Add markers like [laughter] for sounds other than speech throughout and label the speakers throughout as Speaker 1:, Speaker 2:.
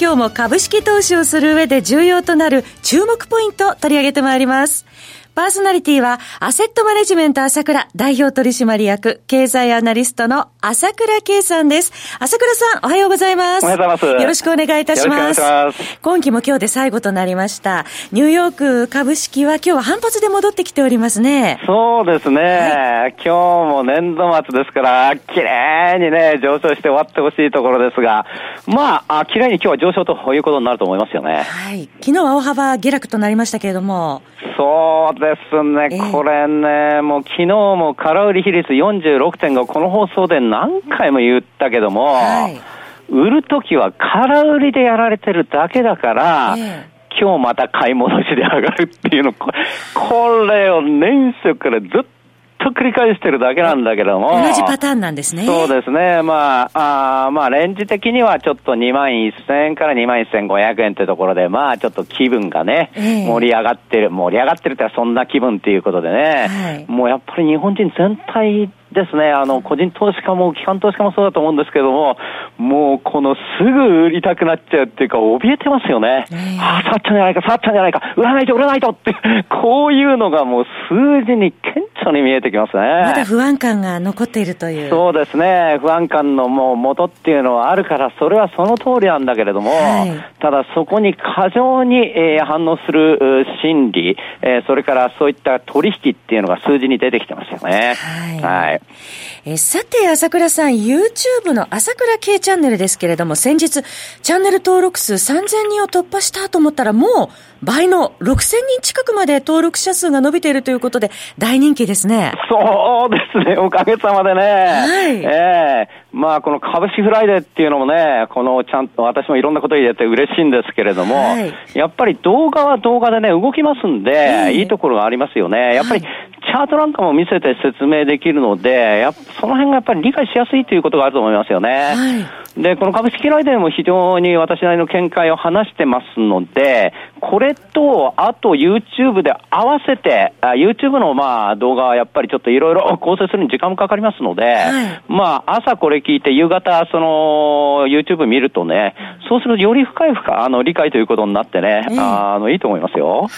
Speaker 1: 今日も株式投資をする上で重要となる注目ポイント取り上げてまいりますパーソナリティは、アセットマネジメント朝倉代表取締役、経済アナリストの朝倉慶さんです。朝倉さん、おはようございます。
Speaker 2: おはようございます。よ
Speaker 1: ろしくお願いいたします。
Speaker 2: ます
Speaker 1: 今期も今日で最後となりました。ニューヨーク株式は今日は反発で戻ってきておりますね。
Speaker 2: そうですね。はい、今日も年度末ですから、綺麗にね、上昇して終わってほしいところですが、まあ、綺麗に今日は上昇ということになると思いますよね。
Speaker 1: はい。昨日は大幅下落となりましたけれども。
Speaker 2: そうですね、えー、これね、もう昨日も空売り比率46.5、この放送で何回も言ったけども、はい、売るときは空売りでやられてるだけだから、えー今日また買い戻しで上がるっていうの、これを年初からずっと繰り返してるだけなんだけども。
Speaker 1: 同じパターンなんですね。
Speaker 2: そうですね。まあ、あまあ、レンジ的にはちょっと2万1000円から2万1500円ってところで、まあ、ちょっと気分がね、えー、盛り上がってる、盛り上がってるってそんな気分っていうことでね、はい、もうやっぱり日本人全体ですね、あの、個人投資家も機関投資家もそうだと思うんですけども、もうこのすぐ売りたくなっちゃうっていうか、怯えてますよね。ああ、触っちゃうんじゃないか、触っちゃうんじゃないか、売らないと売らないとって、[laughs] こういうのがもう数字に顕著に見えてきますね。
Speaker 1: まだ不安感が残っているという。
Speaker 2: そうですね、不安感のもう元っていうのはあるから、それはその通りなんだけれども、はい、ただそこに過剰に、えー、反応する心理、えー、それからそういった取引っていうのが数字に出てきてますよね。はい、はい
Speaker 1: えさて、朝倉さん、YouTube の朝倉慶チャンネルですけれども、先日、チャンネル登録数3000人を突破したと思ったら、もう倍の6000人近くまで登録者数が伸びているということで、大人気ですね。
Speaker 2: そうですね、おかげさまでね。はい。ええー、まあ、この株式フライデーっていうのもね、このちゃんと、私もいろんなこと言えて嬉しいんですけれども、はい、やっぱり動画は動画でね、動きますんで、えー、いいところがありますよね。やっぱり、チャートなんかも見せて説明できるので、やその辺がやっぱり理解しやすいということがあると思いますよね。はいで、この株式ライデーも非常に私なりの見解を話してますので、これと、あと YouTube で合わせて、YouTube のまあ動画はやっぱりちょっといろいろ [laughs] 構成するに時間もかかりますので、はい、まあ朝これ聞いて夕方その YouTube 見るとね、そうするとより深い深あの理解ということになってね、えー、あのいいと思いますよ。はい、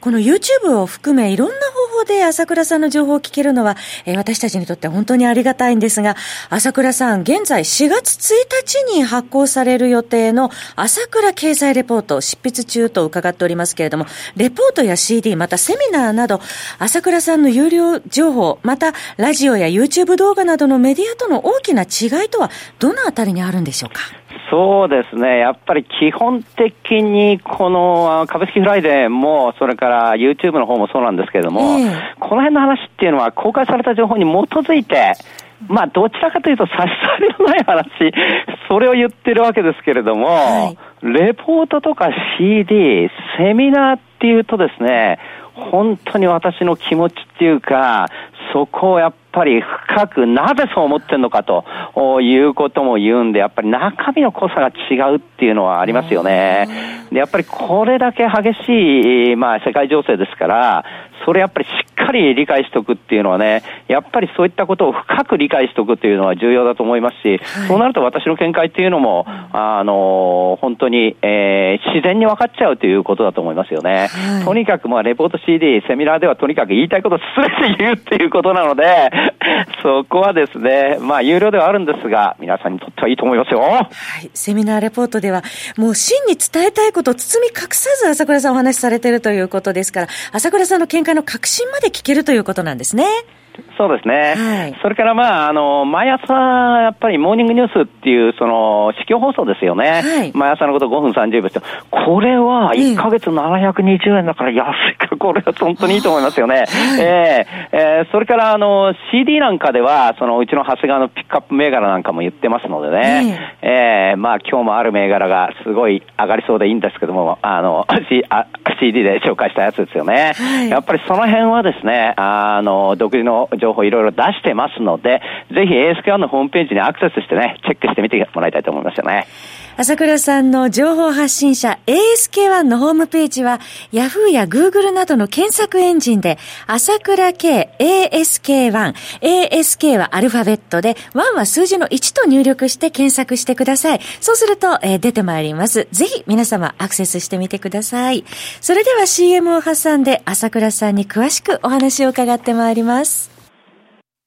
Speaker 1: この YouTube を含めいろんな方法で朝倉さんの情報を聞けるのは、えー、私たちにとって本当にありがたいんですが、朝倉さん、現在4月1日に発行される予定の朝倉経済レポート執筆中と伺っておりますけれども、レポートや CD、またセミナーなど、朝倉さんの有料情報、またラジオや YouTube 動画などのメディアとの大きな違いとは、どのあたりにあるんでしょうか？
Speaker 2: そうですね。やっぱり基本的にこの株式フライデーも、それから YouTube の方もそうなんですけれども、えー、この辺の話っていうのは公開された情報に基づいて、まあ、どちらかというと差し障りのない話、それを言ってるわけですけれども、はい、レポートとか CD、セミナーっていうとですね、本当に私の気持ちっていうか、そこをやっぱり深くなぜそう思ってるのかということも言うんで、やっぱり中身の濃さが違うっていうのはありますよね。で、やっぱりこれだけ激しい、まあ世界情勢ですから、それやっぱりかり理解しておくっていうのはね、やっぱりそういったことを深く理解しておくっていうのは重要だと思いますし、はい、そうなると私の見解っていうのも、あの、本当に、えー、自然に分かっちゃうということだと思いますよね。はい、とにかく、まあ、レポート CD、セミナーではとにかく言いたいことすべて言うっていうことなので、[laughs] そこはですね、まあ、有料ではあるんですが、皆さんにとってはいいと思いますよ。は
Speaker 1: い。セミナーレポートでは、もう真に伝えたいことを包み隠さず朝倉さんお話しされているということですから、朝倉さんの見解の核心までで聞けるということなんですね。
Speaker 2: そうですね。はい、それから、まあ、あの、毎朝、やっぱりモーニングニュースっていう、その、市況放送ですよね。はい、毎朝のこと5分30秒これは1ヶ月720円だから安いから、これは本当にいいと思いますよね。はい、えー、えー、それから、あの、CD なんかでは、そのうちの長谷川のピックアップ銘柄なんかも言ってますのでね、えー、えー、まあ今日もある銘柄がすごい上がりそうでいいんですけども、あの、C、あ CD で紹介したやつですよね。はい、やっぱりその辺はですね、あの、独自の情報いろいろ出してますので、ぜひ ASK1 のホームページにアクセスしてね、チェックしてみてもらいたいと思いますよね。
Speaker 1: 朝倉さんの情報発信者 ASK1 のホームページは Yahoo や Google などの検索エンジンで朝倉 K ASK1 ASK はアルファベットで1は数字の1と入力して検索してください。そうすると、えー、出てまいります。ぜひ皆様アクセスしてみてください。それでは CM を挟んで朝倉さんに詳しくお話を伺ってまいります。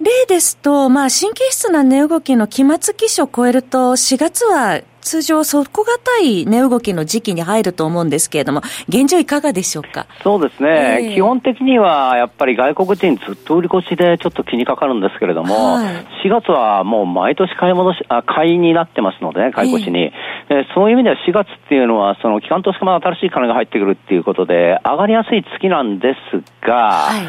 Speaker 1: 例ですと、まあ、神経質な値動きの期末期初を超えると、4月は通常底堅い値動きの時期に入ると思うんですけれども、現状いかがでしょうか？
Speaker 2: そうですね、えー、基本的にはやっぱり外国人ずっと売り越しでちょっと気にかかるんですけれども、はい、4月はもう毎年買い戻し、あ買いになってますのでね、買い越しに。えー、えー、そういう意味では4月っていうのは、その機関投資家も新しい金が入ってくるっていうことで、上がりやすい月なんですが、はい。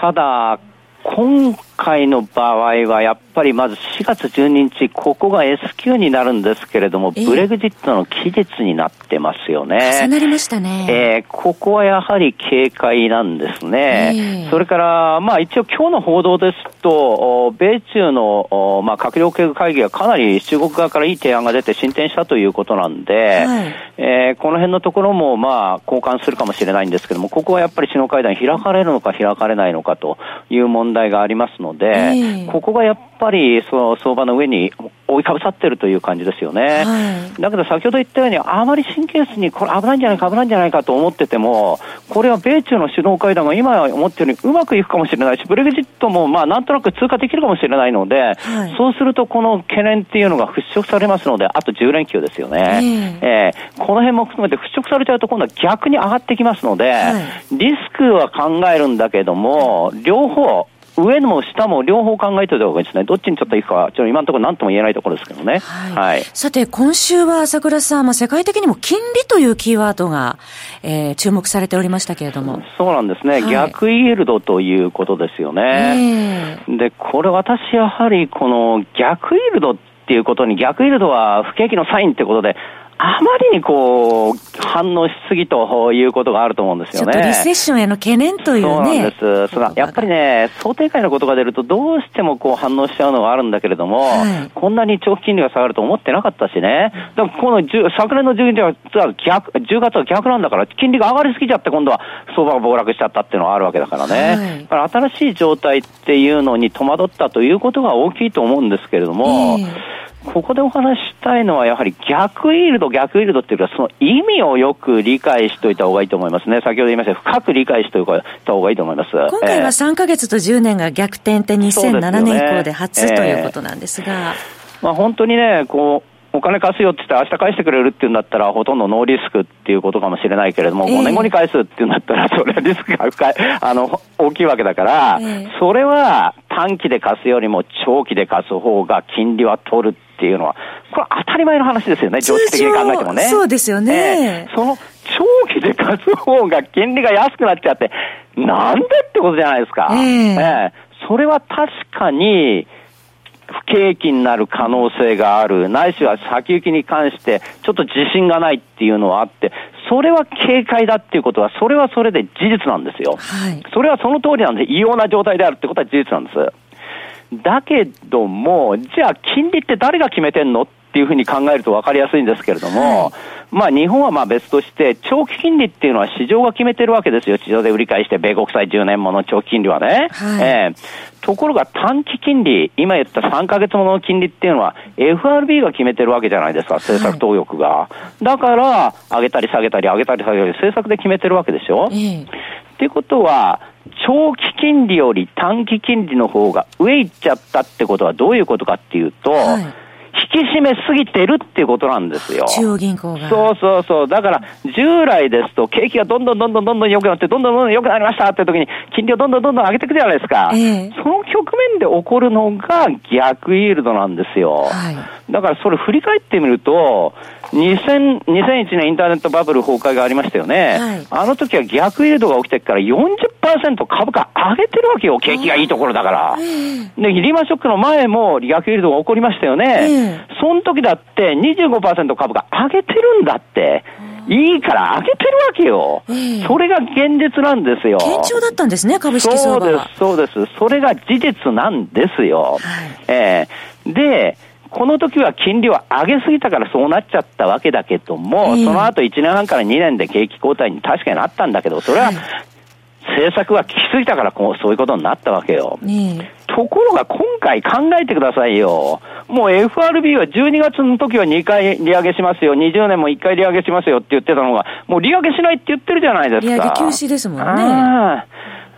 Speaker 2: ただ、今回の場合はやっぱりまず4月12日、ここが S q になるんですけれども、ブレグジットの期日になってますよね。
Speaker 1: 重なりましたね。
Speaker 2: えー、ここはやはり警戒なんですね。えー、それから、まあ一応今日の報道ですと、米中の、まあ閣僚経会議がかなり中国側からいい提案が出て進展したということなんで、はい、えー、この辺のところもまあ交換するかもしれないんですけども、ここはやっぱり首脳会談開かれるのか開かれないのかという問題がありますので、えーここがやっぱりその相場の上に覆いかぶさってるという感じですよね。はい、だけど先ほど言ったように、あまり神経質にこれ危ないんじゃないか危ないんじゃないかと思ってても、これは米中の首脳会談が今思ってるようにうまくいくかもしれないし、ブレグジットもまあなんとなく通過できるかもしれないので、はい、そうするとこの懸念っていうのが払拭されますので、あと10連休ですよね。えー、えー、この辺も含めて払拭されちゃうと今度は逆に上がってきますので、はい、リスクは考えるんだけども、両方、上も下も両方考えておいた方がいいですね。どっちにちょっといくか、ちょっと今のところ何とも言えないところですけどね。はい。はい、
Speaker 1: さて、今週は朝倉さん、まあ、世界的にも金利というキーワードが、えー、注目されておりましたけれども。
Speaker 2: そうなんですね。はい、逆イールドということですよね。えー、で、これ私やはりこの逆イールドっていうことに逆イールドは不景気のサインってことで、あまりにこう、反応しすぎということがあると思うんですよね。ちょっと
Speaker 1: リセッションへの懸念というね。
Speaker 2: そうなんです。そのやっぱりね、想定外のことが出るとどうしてもこう反応しちゃうのがあるんだけれども、はい、こんなに長期金利が下がると思ってなかったしね。でもこの昨年の12月は逆、10月は逆なんだから、金利が上がりすぎちゃって今度は相場が暴落しちゃったっていうのはあるわけだからね。はい、新しい状態っていうのに戸惑ったということが大きいと思うんですけれども、えーここでお話したいのは、やはり逆イールド、逆イールドっていうか、その意味をよく理解しておいた方がいいと思いますね。先ほど言いました深く理解しておいた方がいいと思います。今
Speaker 1: 回は3か月と10年が逆転って2007年以降で初ということなんですが。
Speaker 2: まあ、本当にね、こう、お金貸すよって言って明日返してくれるっていうんだったらほとんどノーリスクっていうことかもしれないけれども、えー、5年後に返すっていうんだったらそれはリスクが深い、[laughs] あの、大きいわけだから、えー、それは短期で貸すよりも長期で貸す方が金利は取るっていうのは、これ当たり前の話ですよね、常識的に考えてもね。
Speaker 1: そうですよね、
Speaker 2: えー、その長期で貸す方が金利が安くなっちゃって、なんでってことじゃないですか。えー、えー、それは確かに、不景気になる可能性がある、ないしは先行きに関してちょっと自信がないっていうのはあって、それは警戒だっていうことは、それはそれで事実なんですよ。はい、それはその通りなんで、異様な状態であるってことは事実なんです。だけども、じゃあ金利って誰が決めてんのっっていうふうに考えると分かりやすいんですけれども、はいまあ日本はまあ別として、長期金利っていうのは市場が決めてるわけですよ。市場で売り買いして、米国債10年もの長期金利はね。はい、えー、ところが短期金利、今言った3ヶ月ものの金利っていうのは、FRB が決めてるわけじゃないですか、政策当欲が。はい、だから、上げたり下げたり、上げたり下げたり、政策で決めてるわけでしょ。えー、っていうことは、長期金利より短期金利の方が上行っちゃったってことはどういうことかっていうと、はい引き締めすぎてるっていうことなんですよ。
Speaker 1: 中央銀行が。
Speaker 2: そうそうそう。だから、従来ですと、景気がどんどんどんどんどんどん良くなって、どんどんどんどん良くなりましたって時に、金利をどんどんどんどん上げていくじゃないですか。えその局面で起こるのが逆イールドなんですよ。はい、だから、それ振り返ってみると、2000 2001年インターネットバブル崩壊がありましたよね。はい、あの時は逆イールドが起きてから40%株価上げてるわけよ。景気がいいところだから。で、リーマンショックの前も逆イールドが起こりましたよね。その時だって25%株価上げてるんだって。いいから上げてるわけよ。それが現実なんですよ。
Speaker 1: 堅調だったんですね、株式
Speaker 2: 相場そうです、そうです。それが事実なんですよ。はい、えー、で、この時は金利を上げすぎたからそうなっちゃったわけだけども、その後1年半から2年で景気後退に確かになったんだけど、それは政策が効きすぎたからこうそういうことになったわけよ。ところが今回考えてくださいよ。もう FRB は12月の時は2回利上げしますよ、20年も1回利上げしますよって言ってたのが、もう利上げしないって言ってるじゃないですか。利
Speaker 1: 上げ休止ですもんね。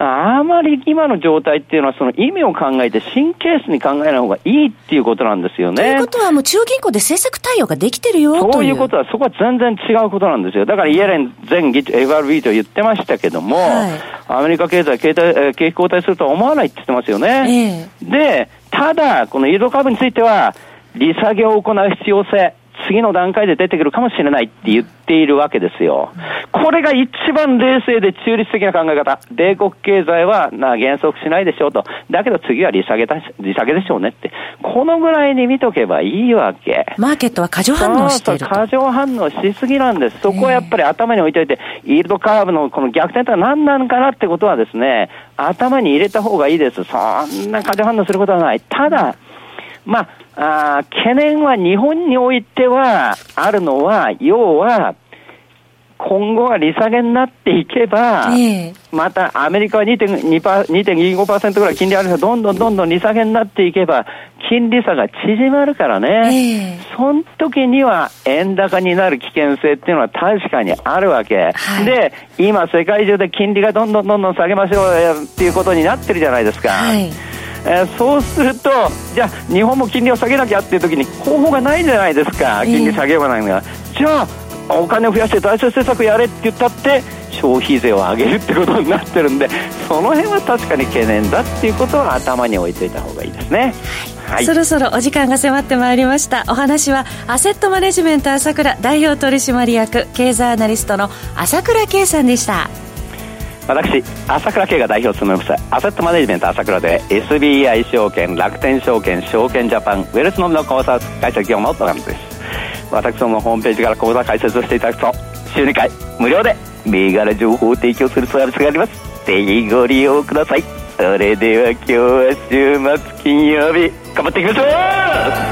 Speaker 2: あまり今の状態っていうのは、その意味を考えて、神経質に考えない方がいいっていうことなんですよね。と
Speaker 1: いうことは、もう中央銀行で政策対応ができてるよ
Speaker 2: そういうことは、そこは全然違うことなんですよ。だから、イエレン前議長、FRB と言ってましたけども、はい、アメリカ経済、経済景気後退するとは思わないって言ってますよね。えー、で、ただ、このイールド株については、利下げを行う必要性、次の段階で出てくるかもしれないって言っているわけですよ。これが一番冷静で中立的な考え方。米国経済はな減速しないでしょうと。だけど次は利下げだ利下げでしょうねって。このぐらいに見とけばいいわけ。
Speaker 1: マーケットは過剰反応している
Speaker 2: 過剰反応しすぎなんです。そこはやっぱり頭に置いといて、イールドカーブのこの逆転とは何なのかなってことはですね、頭に入れた方がいいです。そんな過剰反応することはない。ただ、まあ、あ懸念は日本においてはあるのは、要は、今後は利下げになっていけば、えー、またアメリカは2.25%ぐらい金利ある人どんどんどんどん利下げになっていけば、金利差が縮まるからね、えー、その時には円高になる危険性っていうのは確かにあるわけ、はい、で、今世界中で金利がどんどんどんどん下げましょうよっていうことになってるじゃないですか。はいえー、そうすると、じゃあ、日本も金利を下げなきゃっていう時に方法がないじゃないですか、金利下げようがないのが。じゃあ、お金を増やして財政政策やれって言ったって消費税を上げるってことになってるんでその辺は確かに懸念だっていうことは頭に置いといた方がいいですね。
Speaker 1: はい、そろそろお時間が迫ってまいりました。お話はアセットマネジメント朝倉代表取締役経済アナリストの朝倉圭さんでした
Speaker 2: 私朝倉圭が代表を務めますアセットマネジメント朝倉で SBI 証券楽天証券証券ジャパンウェルスのみの口座開設業務を行っています。私どものホームページから口座開設をしていただくと週2回無料で銘柄情報を提供するサービスがあります。ぜひご利用ください。それでは今日は週末金曜日頑張っていきましょう